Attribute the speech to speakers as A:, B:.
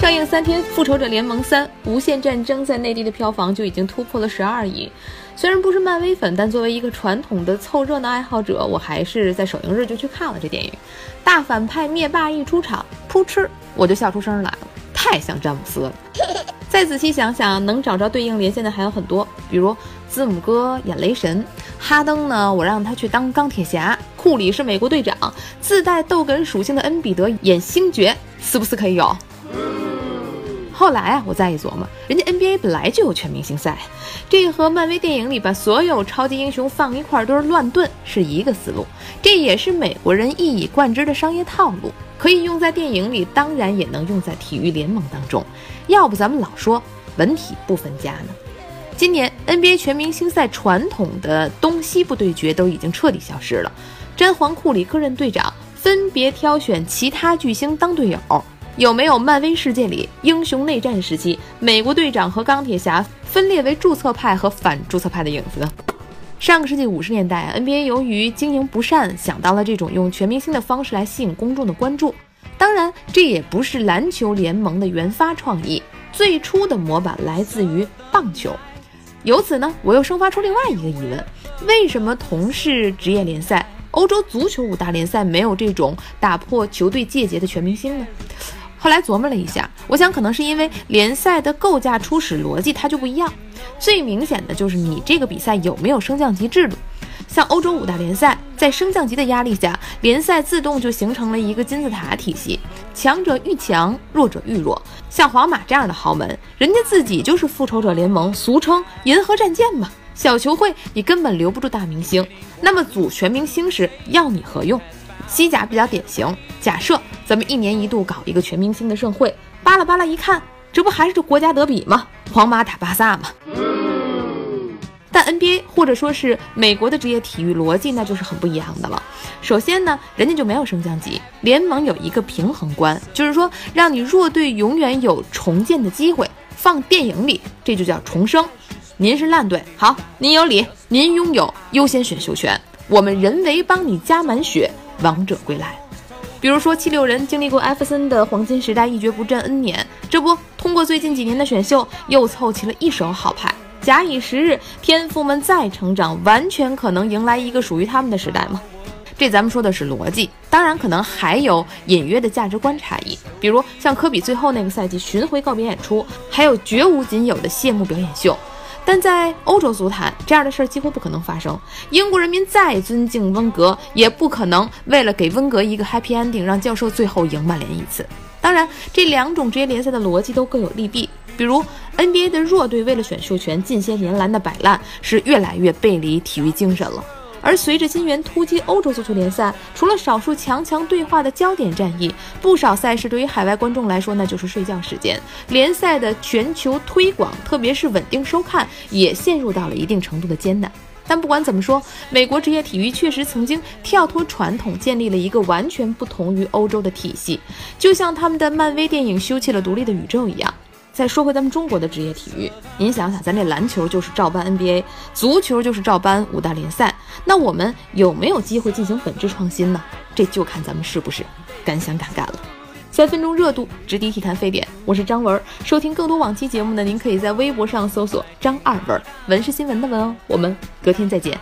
A: 上映三天，《复仇者联盟三：无限战争》在内地的票房就已经突破了十二亿。虽然不是漫威粉，但作为一个传统的凑热闹爱好者，我还是在首映日就去看了这电影。大反派灭霸一出场，噗嗤，我就笑出声来了，太像詹姆斯了。再仔细想想，能找着对应连线的还有很多，比如字母哥演雷神，哈登呢，我让他去当钢铁侠，库里是美国队长，自带逗哏属性的恩比德演星爵，是不是可以有？后来啊，我再一琢磨，人家 NBA 本来就有全明星赛，这和漫威电影里把所有超级英雄放一块都是乱炖是一个思路，这也是美国人一以贯之的商业套路，可以用在电影里，当然也能用在体育联盟当中。要不咱们老说文体不分家呢？今年 NBA 全明星赛传统的东西部对决都已经彻底消失了，詹皇库里各任队长，分别挑选其他巨星当队友。有没有漫威世界里英雄内战时期，美国队长和钢铁侠分裂为注册派和反注册派的影子呢？上个世纪五十年代，NBA 由于经营不善，想到了这种用全明星的方式来吸引公众的关注。当然，这也不是篮球联盟的原发创意，最初的模板来自于棒球。由此呢，我又生发出另外一个疑问：为什么同是职业联赛，欧洲足球五大联赛没有这种打破球队界节的全明星呢？后来琢磨了一下，我想可能是因为联赛的构架初始逻辑它就不一样。最明显的就是你这个比赛有没有升降级制度。像欧洲五大联赛，在升降级的压力下，联赛自动就形成了一个金字塔体系，强者愈强，弱者愈弱。像皇马这样的豪门，人家自己就是复仇者联盟，俗称银河战舰嘛。小球会你根本留不住大明星，那么组全明星时要你何用？西甲比较典型，假设咱们一年一度搞一个全明星的盛会，巴拉巴拉一看，这不还是这国家德比吗？皇马打巴萨吗？但 NBA 或者说是美国的职业体育逻辑，那就是很不一样的了。首先呢，人家就没有升降级，联盟有一个平衡观，就是说让你弱队永远有重建的机会。放电影里，这就叫重生。您是烂队，好，您有理，您拥有优先选秀权，我们人为帮你加满血。王者归来，比如说七六人经历过艾弗森的黄金时代一蹶不振 N 年，这不通过最近几年的选秀又凑齐了一手好牌。假以时日，天赋们再成长，完全可能迎来一个属于他们的时代吗？这咱们说的是逻辑，当然可能还有隐约的价值观差异，比如像科比最后那个赛季巡回告别演出，还有绝无仅有的谢幕表演秀。但在欧洲足坛，这样的事儿几乎不可能发生。英国人民再尊敬温格，也不可能为了给温格一个 happy ending，让教授最后赢曼联一次。当然，这两种职业联赛的逻辑都各有利弊。比如 NBA 的弱队为了选秀权，近些年来的摆烂是越来越背离体育精神了。而随着金元突击欧洲足球联赛，除了少数强强对话的焦点战役，不少赛事对于海外观众来说那就是睡觉时间。联赛的全球推广，特别是稳定收看，也陷入到了一定程度的艰难。但不管怎么说，美国职业体育确实曾经跳脱传统，建立了一个完全不同于欧洲的体系，就像他们的漫威电影修葺了独立的宇宙一样。再说回咱们中国的职业体育，您想想，咱这篮球就是照搬 NBA，足球就是照搬五大联赛，那我们有没有机会进行本质创新呢？这就看咱们是不是敢想敢干了。三分钟热度，直抵体坛沸点，我是张文。收听更多往期节目呢，您可以在微博上搜索“张二文”，文是新闻的文哦。我们隔天再见。